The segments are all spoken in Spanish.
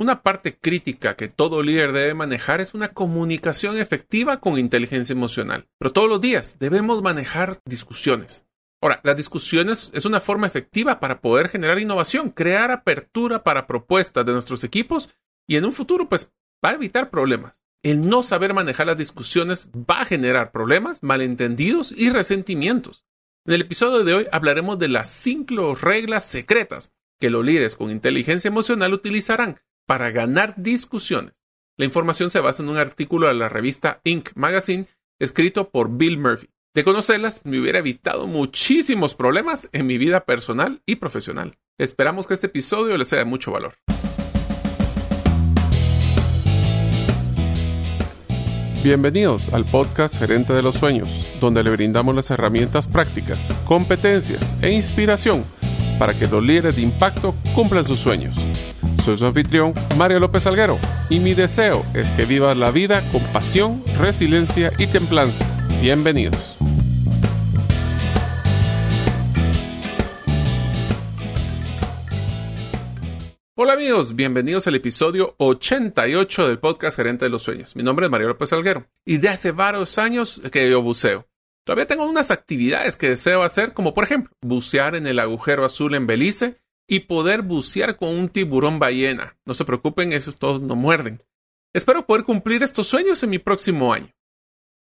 Una parte crítica que todo líder debe manejar es una comunicación efectiva con inteligencia emocional. Pero todos los días debemos manejar discusiones. Ahora, las discusiones es una forma efectiva para poder generar innovación, crear apertura para propuestas de nuestros equipos y en un futuro pues va a evitar problemas. El no saber manejar las discusiones va a generar problemas, malentendidos y resentimientos. En el episodio de hoy hablaremos de las cinco reglas secretas que los líderes con inteligencia emocional utilizarán para ganar discusiones. La información se basa en un artículo de la revista Inc. Magazine escrito por Bill Murphy. De conocerlas, me hubiera evitado muchísimos problemas en mi vida personal y profesional. Esperamos que este episodio les sea de mucho valor. Bienvenidos al podcast Gerente de los Sueños, donde le brindamos las herramientas prácticas, competencias e inspiración para que los líderes de impacto cumplan sus sueños. Soy su anfitrión, Mario López Alguero, y mi deseo es que vivas la vida con pasión, resiliencia y templanza. Bienvenidos. Hola amigos, bienvenidos al episodio 88 del podcast Gerente de los Sueños. Mi nombre es Mario López Alguero y de hace varios años que yo buceo. Todavía tengo unas actividades que deseo hacer, como por ejemplo bucear en el agujero azul en Belice y poder bucear con un tiburón ballena. No se preocupen, esos todos no muerden. Espero poder cumplir estos sueños en mi próximo año.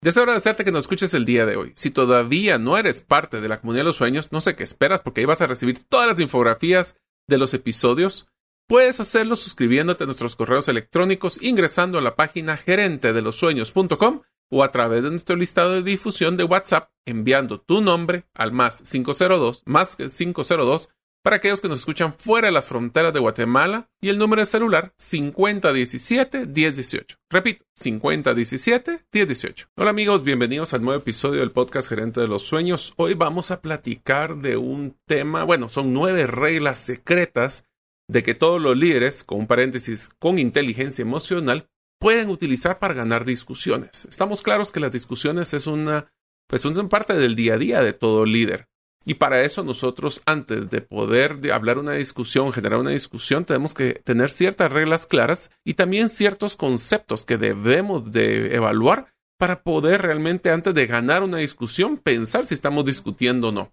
Deseo agradecerte que nos escuches el día de hoy. Si todavía no eres parte de la comunidad de los sueños, no sé qué esperas porque ahí vas a recibir todas las infografías de los episodios Puedes hacerlo suscribiéndote a nuestros correos electrónicos ingresando a la página gerentedelosueños.com o a través de nuestro listado de difusión de WhatsApp enviando tu nombre al más 502 más 502 para aquellos que nos escuchan fuera de las fronteras de Guatemala y el número de celular 5017-1018. Repito, 5017-1018. Hola amigos, bienvenidos al nuevo episodio del podcast Gerente de los Sueños. Hoy vamos a platicar de un tema, bueno, son nueve reglas secretas de que todos los líderes, con un paréntesis, con inteligencia emocional, pueden utilizar para ganar discusiones. Estamos claros que las discusiones es una, pues son parte del día a día de todo líder. Y para eso nosotros, antes de poder hablar una discusión, generar una discusión, tenemos que tener ciertas reglas claras y también ciertos conceptos que debemos de evaluar para poder realmente, antes de ganar una discusión, pensar si estamos discutiendo o no.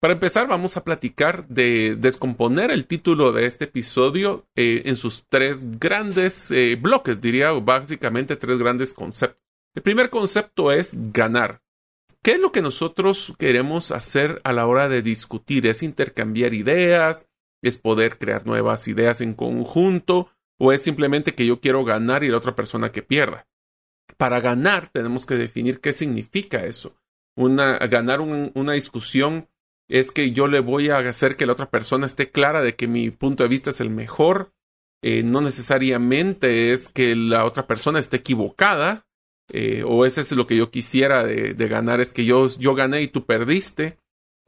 Para empezar, vamos a platicar de descomponer el título de este episodio eh, en sus tres grandes eh, bloques, diría básicamente tres grandes conceptos. El primer concepto es ganar. ¿Qué es lo que nosotros queremos hacer a la hora de discutir? ¿Es intercambiar ideas? ¿Es poder crear nuevas ideas en conjunto? ¿O es simplemente que yo quiero ganar y la otra persona que pierda? Para ganar tenemos que definir qué significa eso. Ganar una discusión es que yo le voy a hacer que la otra persona esté clara de que mi punto de vista es el mejor. Eh, no necesariamente es que la otra persona esté equivocada, eh, o ese es lo que yo quisiera de, ganar, es que yo, yo gané y tú perdiste.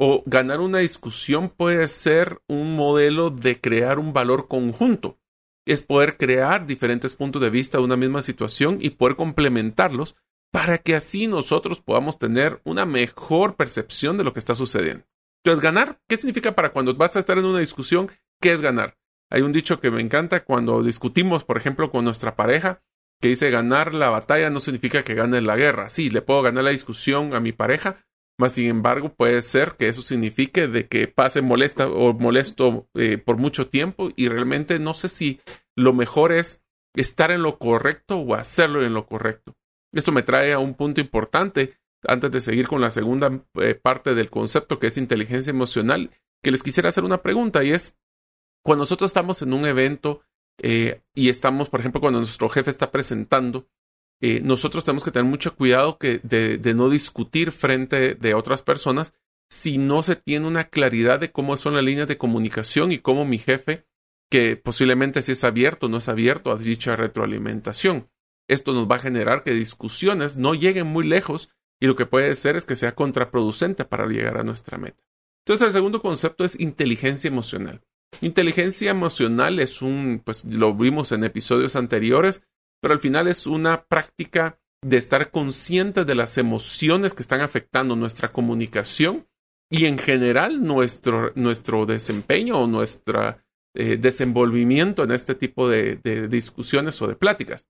O ganar una discusión puede ser un modelo de crear un valor conjunto. Es poder crear diferentes puntos de vista de una misma situación y poder complementarlos para que así nosotros podamos tener una mejor percepción de lo que está sucediendo. Entonces, ganar, ¿qué significa para cuando vas a estar en una discusión? ¿Qué es ganar? Hay un dicho que me encanta cuando discutimos, por ejemplo, con nuestra pareja, que dice ganar la batalla no significa que gane la guerra. Sí, le puedo ganar la discusión a mi pareja, mas sin embargo puede ser que eso signifique de que pase molesta o molesto eh, por mucho tiempo y realmente no sé si lo mejor es estar en lo correcto o hacerlo en lo correcto. Esto me trae a un punto importante antes de seguir con la segunda eh, parte del concepto que es inteligencia emocional, que les quisiera hacer una pregunta y es, cuando nosotros estamos en un evento eh, y estamos, por ejemplo, cuando nuestro jefe está presentando, eh, nosotros tenemos que tener mucho cuidado de, no discutir frente de otras personas si no se tiene una claridad de cómo son las líneas de comunicación y cómo mi jefe, que posiblemente si es abierto o no es abierto a dicha retroalimentación. Esto nos va a generar que discusiones no lleguen muy lejos y lo que puede ser es que sea contraproducente para llegar a nuestra meta. Entonces, el segundo concepto es inteligencia emocional. Inteligencia emocional es un, pues lo vimos en episodios anteriores, pero al final es una práctica de estar conscientes de las emociones que están afectando nuestra comunicación y en general nuestro, nuestro desempeño o nuestra, eh, desenvolvimiento en este tipo de, de discusiones o de pláticas.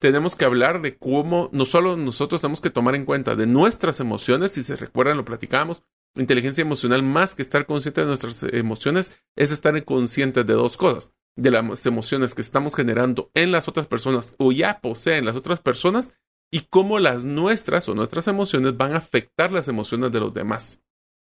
Tenemos que hablar de cómo no solo nosotros tenemos que tomar en cuenta de nuestras emociones, si se recuerdan, lo platicamos, inteligencia emocional más que estar consciente de nuestras emociones es estar consciente de dos cosas, de las emociones que estamos generando en las otras personas o ya poseen las otras personas y cómo las nuestras o nuestras emociones van a afectar las emociones de los demás.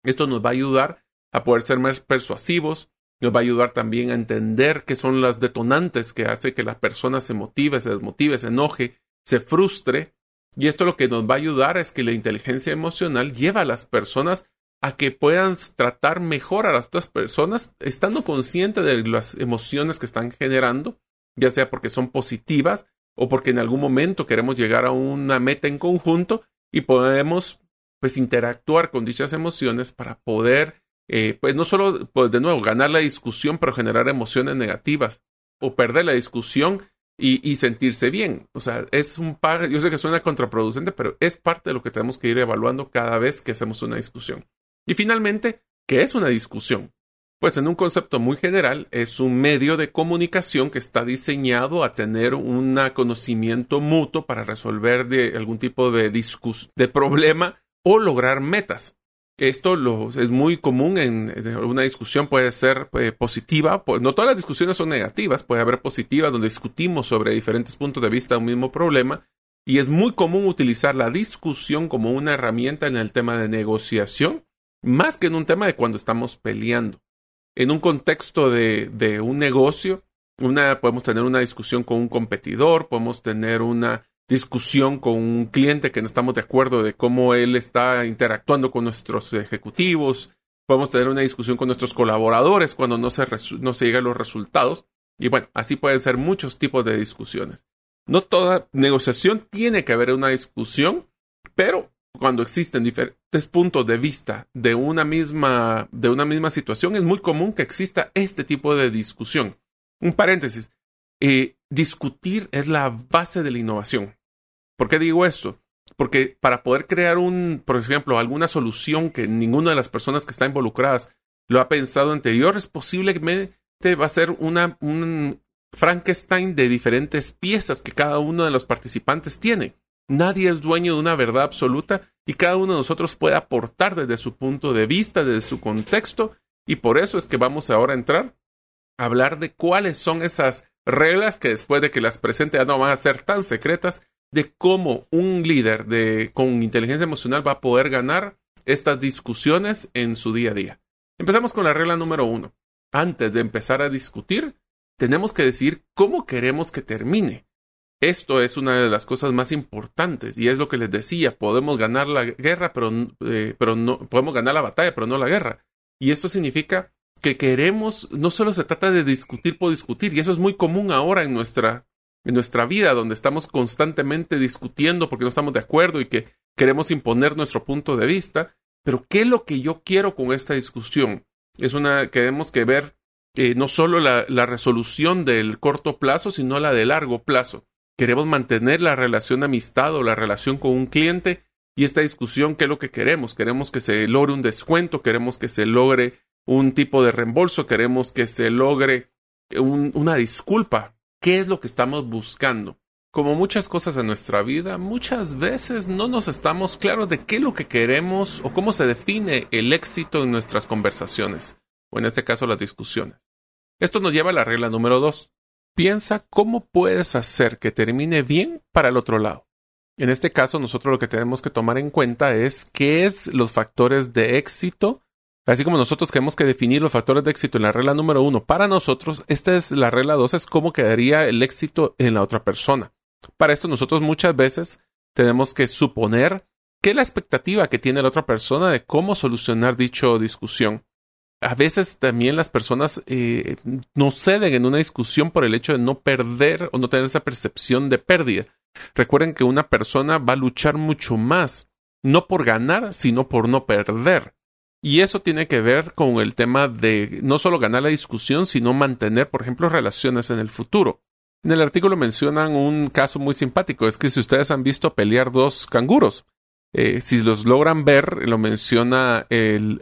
Esto nos va a ayudar a poder ser más persuasivos, nos va a ayudar también a entender qué son las detonantes que hace que la persona se motive, se desmotive, se enoje, se frustre. Y esto lo que nos va a ayudar es que la inteligencia emocional lleva a las personas a que puedan tratar mejor a las otras personas, estando conscientes de las emociones que están generando, ya sea porque son positivas o porque en algún momento queremos llegar a una meta en conjunto y podemos pues interactuar con dichas emociones para poder eh, pues no solo pues de nuevo ganar la discusión pero generar emociones negativas o perder la discusión y, y, sentirse bien. O sea, es un par, yo sé que suena contraproducente, pero es parte de lo que tenemos que ir evaluando cada vez que hacemos una discusión. Y finalmente, ¿qué es una discusión? Pues en un concepto muy general es un medio de comunicación que está diseñado a tener un conocimiento mutuo para resolver de algún tipo de, de problema o lograr metas. Esto es muy común en, una discusión, puede ser eh, positiva, no todas las discusiones son negativas, puede haber positivas donde discutimos sobre diferentes puntos de vista de un mismo problema, y es muy común utilizar la discusión como una herramienta en el tema de negociación, más que en un tema de cuando estamos peleando en un contexto de, un negocio, una, podemos tener una discusión con un competidor, podemos tener una discusión con un cliente que no estamos de acuerdo de cómo él está interactuando con nuestros ejecutivos, podemos tener una discusión con nuestros colaboradores cuando no se, no se llegan los resultados. Y bueno, así pueden ser muchos tipos de discusiones. No toda negociación tiene que haber una discusión, pero cuando existen diferentes puntos de vista de una misma, de una misma situación, es muy común que exista este tipo de discusión. Un paréntesis. Eh, discutir es la base de la innovación. ¿Por qué digo esto? Porque para poder crear un, por ejemplo, alguna solución que ninguna de las personas que están involucradas lo ha pensado anterior, es posiblemente va a ser una, un Frankenstein de diferentes piezas que cada uno de los participantes tiene. Nadie es dueño de una verdad absoluta y cada uno de nosotros puede aportar desde su punto de vista, desde su contexto, y por eso es que vamos ahora a entrar a hablar de cuáles son esas reglas que después de que las presente ya no van a ser tan secretas, de cómo un líder de, con inteligencia emocional va a poder ganar estas discusiones en su día a día. Empezamos con la regla número uno. Antes de empezar a discutir, tenemos que decir cómo queremos que termine. Esto es una de las cosas más importantes y es lo que les decía, podemos ganar la guerra, pero, eh, pero no, podemos ganar la batalla, pero no la guerra. Y esto significa que queremos, no solo se trata de discutir por discutir, y eso es muy común ahora en nuestra, en nuestra vida, donde estamos constantemente discutiendo porque no estamos de acuerdo y que queremos imponer nuestro punto de vista, pero ¿qué es lo que yo quiero con esta discusión? Es una, queremos que ver eh, no solo la, la resolución del corto plazo, sino la de largo plazo queremos mantener la relación de amistad o la relación con un cliente y esta discusión, ¿qué es lo que queremos? Queremos que se logre un descuento, queremos que se logre un tipo de reembolso, queremos que se logre una disculpa. ¿Qué es lo que estamos buscando? Como muchas cosas en nuestra vida, muchas veces no nos estamos claros de qué es lo que queremos o cómo se define el éxito en nuestras conversaciones, o en este caso las discusiones. Esto nos lleva a la regla número dos. Piensa cómo puedes hacer que termine bien para el otro lado. En este caso, nosotros lo que tenemos que tomar en cuenta es qué es los factores de éxito. Así como nosotros tenemos que definir los factores de éxito en la regla número uno para nosotros, esta es la regla dos, es cómo quedaría el éxito en la otra persona. Para esto nosotros muchas veces tenemos que suponer qué es la expectativa que tiene la otra persona de cómo solucionar dicha discusión a veces también las personas eh, no ceden en una discusión por el hecho de no perder o no tener esa percepción de pérdida. Recuerden que una persona va a luchar mucho más, no por ganar, sino por no perder. Y eso tiene que ver con el tema de no solo ganar la discusión, sino mantener, por ejemplo, relaciones en el futuro. En el artículo mencionan un caso muy simpático, es que si ustedes han visto pelear dos canguros, Eh, si los logran ver, lo menciona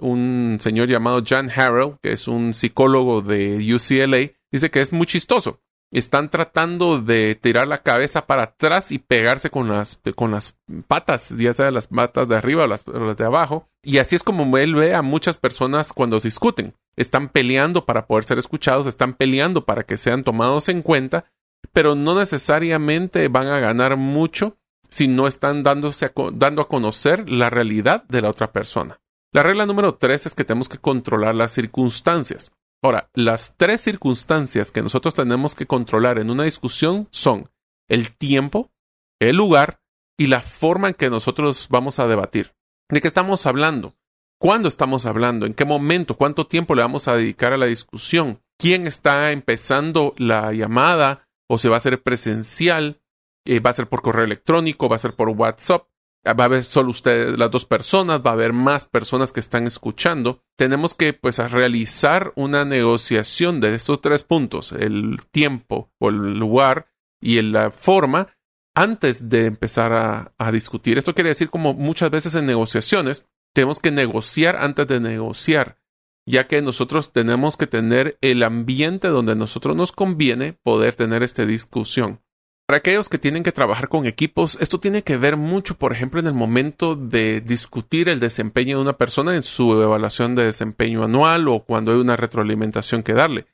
un señor llamado Jan Harrell, que es un psicólogo de UCLA, dice que es muy chistoso. Están tratando de tirar la cabeza para atrás y pegarse con las, con las patas, ya sea las patas de arriba o las, las de abajo. Y así es como él ve a muchas personas cuando se discuten. Están peleando para poder ser escuchados, están peleando para que sean tomados en cuenta, pero no necesariamente van a ganar mucho si no están dándose dando a conocer la realidad de la otra persona. La regla número tres es que tenemos que controlar las circunstancias. Ahora, las tres circunstancias que nosotros tenemos que controlar en una discusión son el tiempo, el lugar y la forma en que nosotros vamos a debatir. ¿De qué estamos hablando? ¿Cuándo estamos hablando? ¿En qué momento? ¿Cuánto tiempo le vamos a dedicar a la discusión? ¿Quién está empezando la llamada? ¿O se va a hacer presencial? Eh, va a ser por correo electrónico, va a ser por WhatsApp, va a haber solo ustedes, las dos personas, va a haber más personas que están escuchando. Tenemos que pues realizar una negociación de estos tres puntos, el tiempo o el lugar y la forma antes de empezar a, a discutir. Esto quiere decir como muchas veces en negociaciones, tenemos que negociar antes de negociar ya que nosotros tenemos que tener el ambiente donde a nosotros nos conviene poder tener esta discusión. Para aquellos que tienen que trabajar con equipos, esto tiene que ver mucho, por ejemplo, en el momento de discutir el desempeño de una persona en su evaluación de desempeño anual o cuando hay una retroalimentación que darle.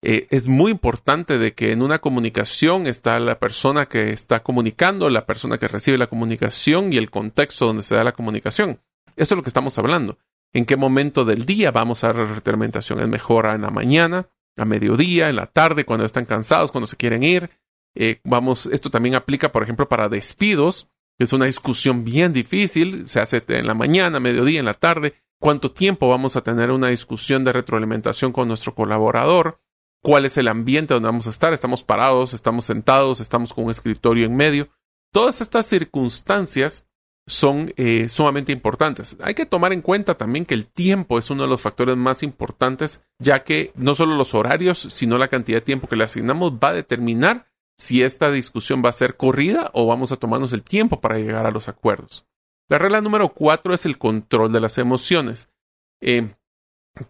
Eh, es muy importante de que en una comunicación está la persona que está comunicando, la persona que recibe la comunicación y el contexto donde se da la comunicación. Eso es lo que estamos hablando. ¿En qué momento del día vamos a dar la retroalimentación? ¿Es mejor en la mañana, a mediodía, en la tarde, cuando están cansados, cuando se quieren ir? Eh, vamos, esto también aplica, por ejemplo, para despidos, es una discusión bien difícil, se hace en la mañana, mediodía, en la tarde. ¿Cuánto tiempo vamos a tener una discusión de retroalimentación con nuestro colaborador? ¿Cuál es el ambiente donde vamos a estar? ¿Estamos parados? ¿Estamos sentados? ¿Estamos con un escritorio en medio? Todas estas circunstancias son eh, sumamente importantes. Hay que tomar en cuenta también que el tiempo es uno de los factores más importantes, ya que no solo los horarios, sino la cantidad de tiempo que le asignamos va a determinar si esta discusión va a ser corrida o vamos a tomarnos el tiempo para llegar a los acuerdos. La regla número cuatro es el control de las emociones. Eh,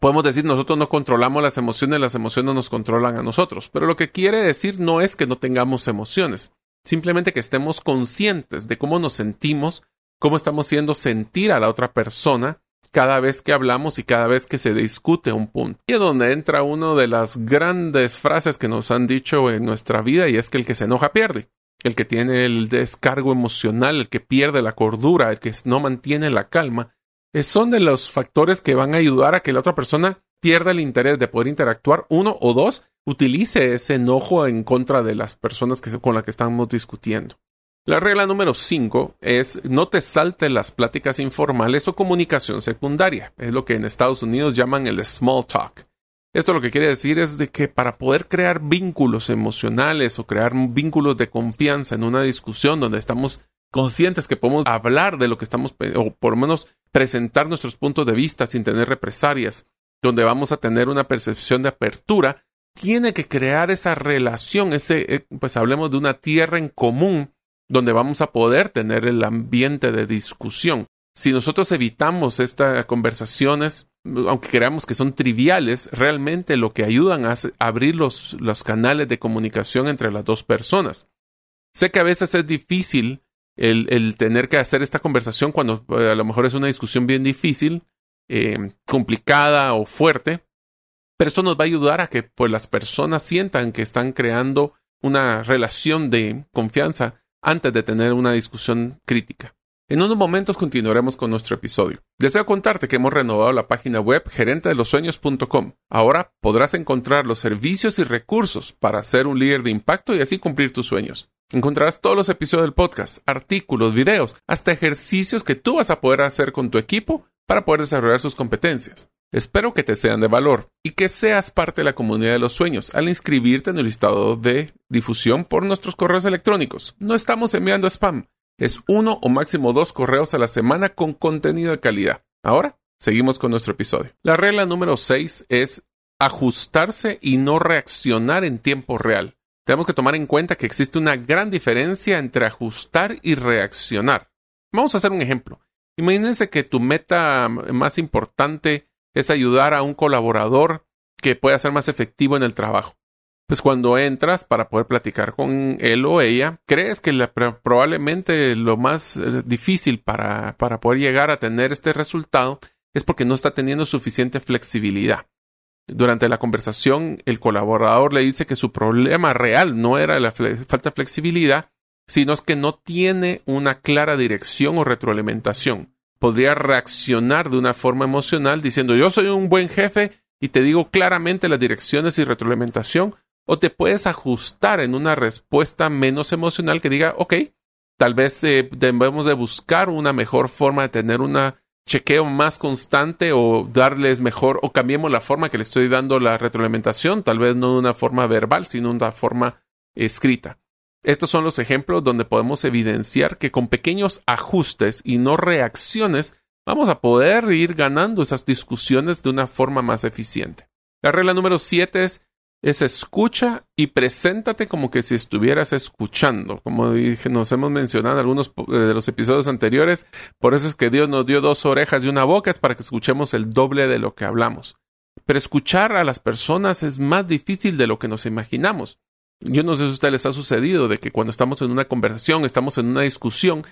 podemos decir nosotros no controlamos las emociones, las emociones nos controlan a nosotros, pero lo que quiere decir no es que no tengamos emociones, simplemente que estemos conscientes de cómo nos sentimos, cómo estamos haciendo sentir a la otra persona cada vez que hablamos y cada vez que se discute un punto. Y es donde entra una de las grandes frases que nos han dicho en nuestra vida y es que el que se enoja pierde. El que tiene el descargo emocional, el que pierde la cordura, el que no mantiene la calma, son de los factores que van a ayudar a que la otra persona pierda el interés de poder interactuar, uno o dos, utilice ese enojo en contra de las personas con las que estamos discutiendo. La regla número 5 es no te salte las pláticas informales o comunicación secundaria. Es lo que en Estados Unidos llaman el small talk. Esto lo que quiere decir es de que para poder crear vínculos emocionales o crear vínculos de confianza en una discusión donde estamos conscientes que podemos hablar de lo que estamos, o por lo menos presentar nuestros puntos de vista sin tener represalias, donde vamos a tener una percepción de apertura, tiene que crear esa relación, ese, eh, pues hablemos de una tierra en común donde vamos a poder tener el ambiente de discusión. Si nosotros evitamos estas conversaciones, aunque creamos que son triviales, realmente lo que ayudan a abrir los, los canales de comunicación entre las dos personas. Sé que a veces es difícil el, tener que hacer esta conversación cuando eh, a lo mejor es una discusión bien difícil, eh, complicada o fuerte, pero esto nos va a ayudar a que pues, las personas sientan que están creando una relación de confianza antes de tener una discusión crítica. En unos momentos continuaremos con nuestro episodio. Deseo contarte que hemos renovado la página web gerentedelosueños.com. Ahora podrás encontrar los servicios y recursos para ser un líder de impacto y así cumplir tus sueños. Encontrarás todos los episodios del podcast, artículos, videos, hasta ejercicios que tú vas a poder hacer con tu equipo para poder desarrollar sus competencias. Espero que te sean de valor y que seas parte de la comunidad de los sueños al inscribirte en el listado de difusión por nuestros correos electrónicos. No estamos enviando spam, es uno o máximo dos correos a la semana con contenido de calidad. Ahora, seguimos con nuestro episodio. La regla número 6 es ajustarse y no reaccionar en tiempo real. Tenemos que tomar en cuenta que existe una gran diferencia entre ajustar y reaccionar. Vamos a hacer un ejemplo. Imagínense que tu meta más importante es ayudar a un colaborador que pueda ser más efectivo en el trabajo. Pues cuando entras para poder platicar con él o ella, crees que probablemente lo más eh, difícil para, para poder llegar a tener este resultado es porque no está teniendo suficiente flexibilidad. Durante la conversación, el colaborador le dice que su problema real no era la falta de flexibilidad, sino es que no tiene una clara dirección o retroalimentación. Podría reaccionar de una forma emocional diciendo yo soy un buen jefe y te digo claramente las direcciones y retroalimentación, o te puedes ajustar en una respuesta menos emocional que diga, ok, tal vez eh, debemos de buscar una mejor forma de tener una chequeo más constante o darles mejor o cambiemos la forma que le estoy dando la retroalimentación, tal vez no de una forma verbal, sino de una forma escrita. Estos son los ejemplos donde podemos evidenciar que con pequeños ajustes y no reacciones vamos a poder ir ganando esas discusiones de una forma más eficiente. La regla número 7 es, es escucha y preséntate como que si estuvieras escuchando. Como dije, nos hemos mencionado en algunos eh, de los episodios anteriores, por eso es que Dios nos dio dos orejas y una boca, es para que escuchemos el doble de lo que hablamos. Pero escuchar a las personas es más difícil de lo que nos imaginamos. Yo no sé si a ustedes les ha sucedido de que cuando estamos en una conversación, estamos en una discusión,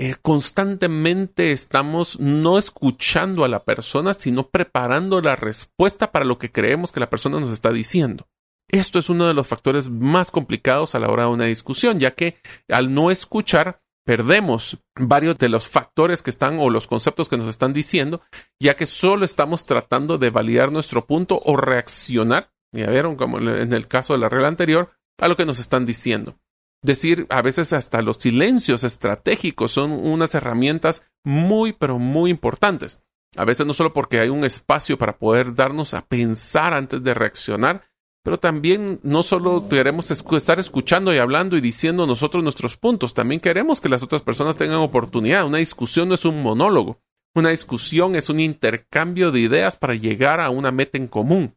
eh, constantemente estamos no escuchando a la persona, sino preparando la respuesta para lo que creemos que la persona nos está diciendo. Esto es uno de los factores más complicados a la hora de una discusión, ya que al no escuchar, perdemos varios de los factores que están o los conceptos que nos están diciendo, ya que solo estamos tratando de validar nuestro punto o reaccionar, ya vieron como en el caso de la regla anterior, a lo que nos están diciendo. Decir, a veces hasta los silencios estratégicos son unas herramientas muy, pero muy importantes. A veces no solo porque hay un espacio para poder darnos a pensar antes de reaccionar, pero también no solo queremos estar escuchando y hablando y diciendo nosotros nuestros puntos, también queremos que las otras personas tengan oportunidad. Una discusión no es un monólogo, una discusión es un intercambio de ideas para llegar a una meta en común.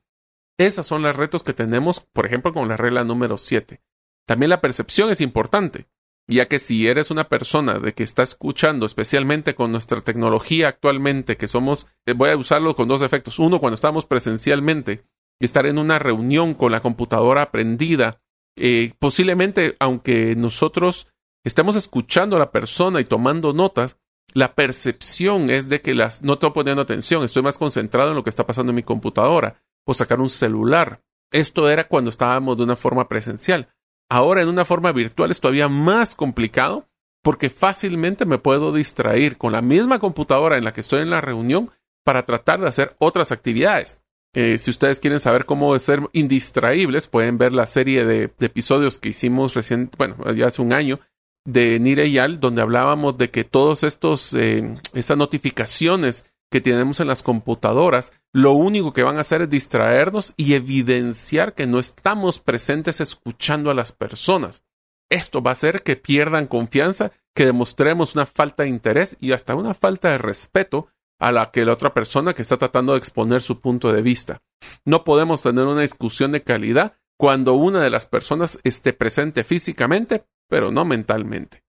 Esas son los retos que tenemos, por ejemplo, con la regla número 7. También la percepción es importante, ya que si eres una persona de que está escuchando, especialmente con nuestra tecnología actualmente, que somos, eh, voy a usarlo con dos efectos. Uno, cuando estamos presencialmente, estar en una reunión con la computadora prendida, eh, posiblemente, aunque nosotros estemos escuchando a la persona y tomando notas, la percepción es de que las, no estoy poniendo atención, estoy más concentrado en lo que está pasando en mi computadora o sacar un celular. Esto era cuando estábamos de una forma presencial. Ahora en una forma virtual es todavía más complicado porque fácilmente me puedo distraer con la misma computadora en la que estoy en la reunión para tratar de hacer otras actividades. Eh, si ustedes quieren saber cómo ser indistraíbles, pueden ver la serie de, episodios que hicimos recién, bueno, ya hace un año, de Nire y Al, donde hablábamos de que todos estos, eh, esas notificaciones que tenemos en las computadoras, lo único que van a hacer es distraernos y evidenciar que no estamos presentes escuchando a las personas. Esto va a hacer que pierdan confianza, que demostremos una falta de interés y hasta una falta de respeto a la que la otra persona que está tratando de exponer su punto de vista. No podemos tener una discusión de calidad cuando una de las personas esté presente físicamente, pero no mentalmente.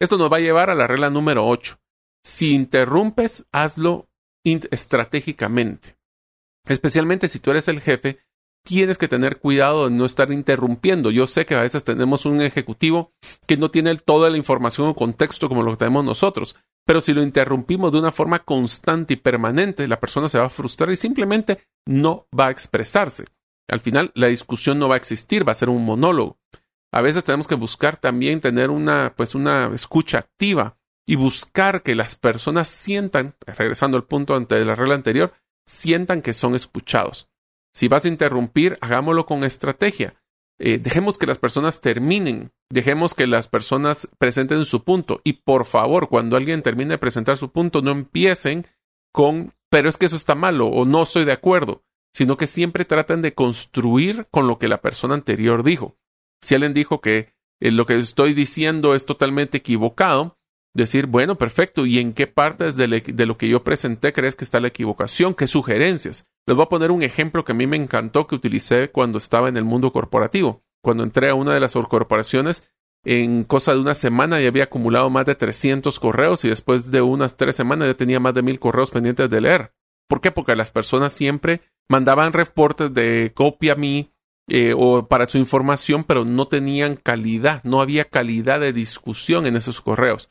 Esto nos va a llevar a la regla número 8. Si interrumpes, hazlo estratégicamente. Especialmente si tú eres el jefe, tienes que tener cuidado de no estar interrumpiendo. Yo sé que a veces tenemos un ejecutivo que no tiene toda la información o contexto como lo tenemos nosotros, pero si lo interrumpimos de una forma constante y permanente, la persona se va a frustrar y simplemente no va a expresarse. Al final, la discusión no va a existir, va a ser un monólogo. A veces tenemos que buscar también tener una, pues una escucha activa y buscar que las personas sientan, regresando al punto ante la regla anterior, sientan que son escuchados. Si vas a interrumpir, hagámoslo con estrategia. Eh, dejemos que las personas terminen, dejemos que las personas presenten su punto y por favor, cuando alguien termine de presentar su punto, no empiecen con, pero es que eso está malo o no estoy de acuerdo, sino que siempre traten de construir con lo que la persona anterior dijo. Si alguien dijo que eh, lo que estoy diciendo es totalmente equivocado, decir, bueno, perfecto, ¿y en qué partes de, lo que yo presenté crees que está la equivocación? ¿Qué sugerencias? Les voy a poner un ejemplo que a mí me encantó que utilicé cuando estaba en el mundo corporativo. Cuando entré a una de las corporaciones, en cosa de una semana ya había acumulado más de 300 correos y después de unas tres semanas ya tenía más de mil correos pendientes de leer. ¿Por qué? Porque las personas siempre mandaban reportes de copia a mí eh, o para su información, pero no tenían calidad, no había calidad de discusión en esos correos.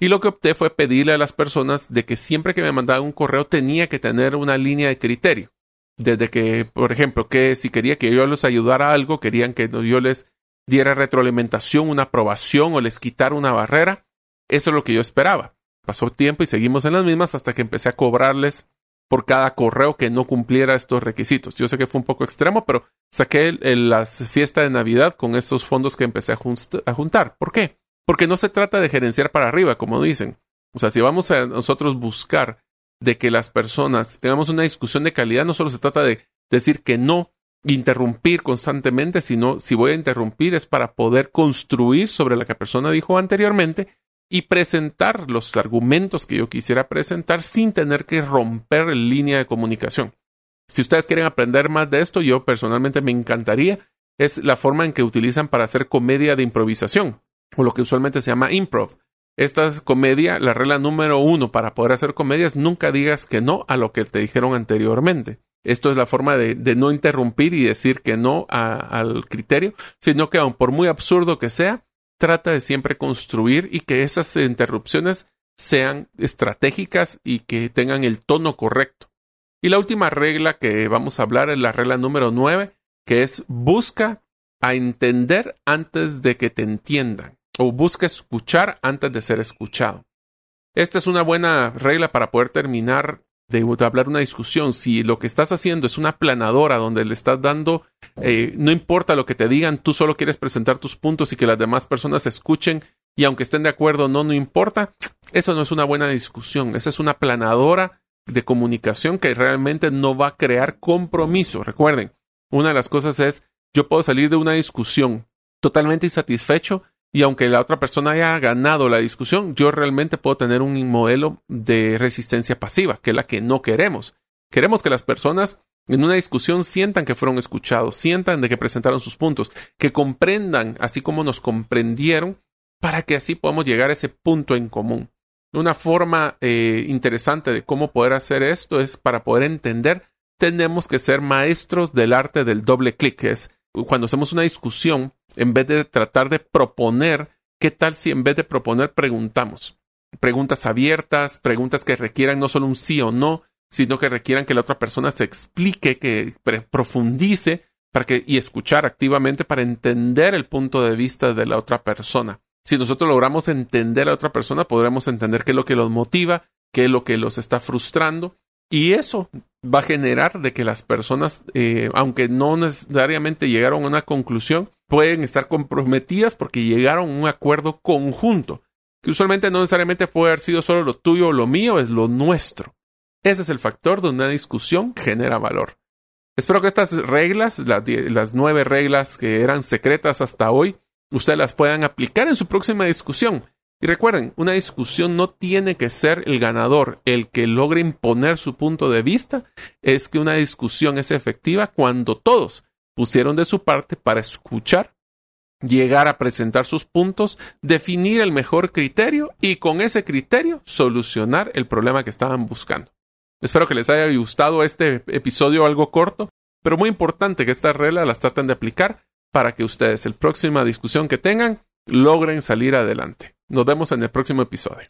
Y lo que opté fue pedirle a las personas de que siempre que me mandaban un correo tenía que tener una línea de criterio. Desde que, por ejemplo, que si quería que yo les ayudara a algo, querían que yo les diera retroalimentación, una aprobación o les quitara una barrera, eso es lo que yo esperaba. Pasó tiempo y seguimos en las mismas hasta que empecé a cobrarles por cada correo que no cumpliera estos requisitos. Yo sé que fue un poco extremo, pero saqué la fiesta de Navidad con esos fondos que empecé a, juntar. ¿Por qué? Porque no se trata de gerenciar para arriba, como dicen. O sea, si vamos a nosotros buscar de que las personas tengamos una discusión de calidad, no solo se trata de decir que no, interrumpir constantemente, sino si voy a interrumpir es para poder construir sobre lo que la persona dijo anteriormente y presentar los argumentos que yo quisiera presentar sin tener que romper línea de comunicación. Si ustedes quieren aprender más de esto, yo personalmente me encantaría, es la forma en que utilizan para hacer comedia de improvisación, o lo que usualmente se llama improv. Esta es comedia, la regla número uno para poder hacer comedia es nunca digas que no a lo que te dijeron anteriormente. Esto es la forma de, no interrumpir y decir que no al criterio, sino que aun por muy absurdo que sea, trata de siempre construir y que esas interrupciones sean estratégicas y que tengan el tono correcto. Y la última regla que vamos a hablar es la regla número 9, que es busca a entender antes de que te entiendan o busca escuchar antes de ser escuchado. Esta es una buena regla para poder terminar de, hablar una discusión. Si lo que estás haciendo es una planadora donde le estás dando, eh, no importa lo que te digan, tú solo quieres presentar tus puntos y que las demás personas escuchen y aunque estén de acuerdo no, no importa, eso no es una buena discusión. Esa es una planadora de comunicación que realmente no va a crear compromiso. Recuerden, una de las cosas es, yo puedo salir de una discusión totalmente insatisfecho y aunque la otra persona haya ganado la discusión, yo realmente puedo tener un modelo de resistencia pasiva, que es la que no queremos. Queremos que las personas en una discusión sientan que fueron escuchados, sientan de que presentaron sus puntos, que comprendan así como nos comprendieron, para que así podamos llegar a ese punto en común. Una forma eh, interesante de cómo poder hacer esto es para poder entender, tenemos que ser maestros del arte del doble clic, es cuando hacemos una discusión, en vez de tratar de proponer, ¿qué tal si en vez de proponer preguntamos? Preguntas abiertas, preguntas que requieran no solo un sí o no, sino que requieran que la otra persona se explique, que profundice para que, y escuchar activamente para entender el punto de vista de la otra persona. Si nosotros logramos entender a otra persona, podremos entender qué es lo que los motiva, qué es lo que los está frustrando y eso va a generar de que las personas, eh, aunque no necesariamente llegaron a una conclusión, pueden estar comprometidas porque llegaron a un acuerdo conjunto, que usualmente no necesariamente puede haber sido solo lo tuyo o lo mío, es lo nuestro. Ese es el factor donde una discusión genera valor. Espero que estas reglas, las nueve reglas que eran secretas hasta hoy, ustedes las puedan aplicar en su próxima discusión y recuerden, una discusión no tiene que ser el ganador, el que logre imponer su punto de vista, es que una discusión es efectiva cuando todos pusieron de su parte para escuchar, llegar a presentar sus puntos, definir el mejor criterio y con ese criterio solucionar el problema que estaban buscando. Espero que les haya gustado este episodio algo corto, pero muy importante que estas reglas las traten de aplicar para que ustedes, el próxima discusión que tengan, logren salir adelante. Nos vemos en el próximo episodio.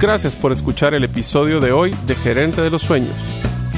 Gracias por escuchar el episodio de hoy de Gerente de los Sueños.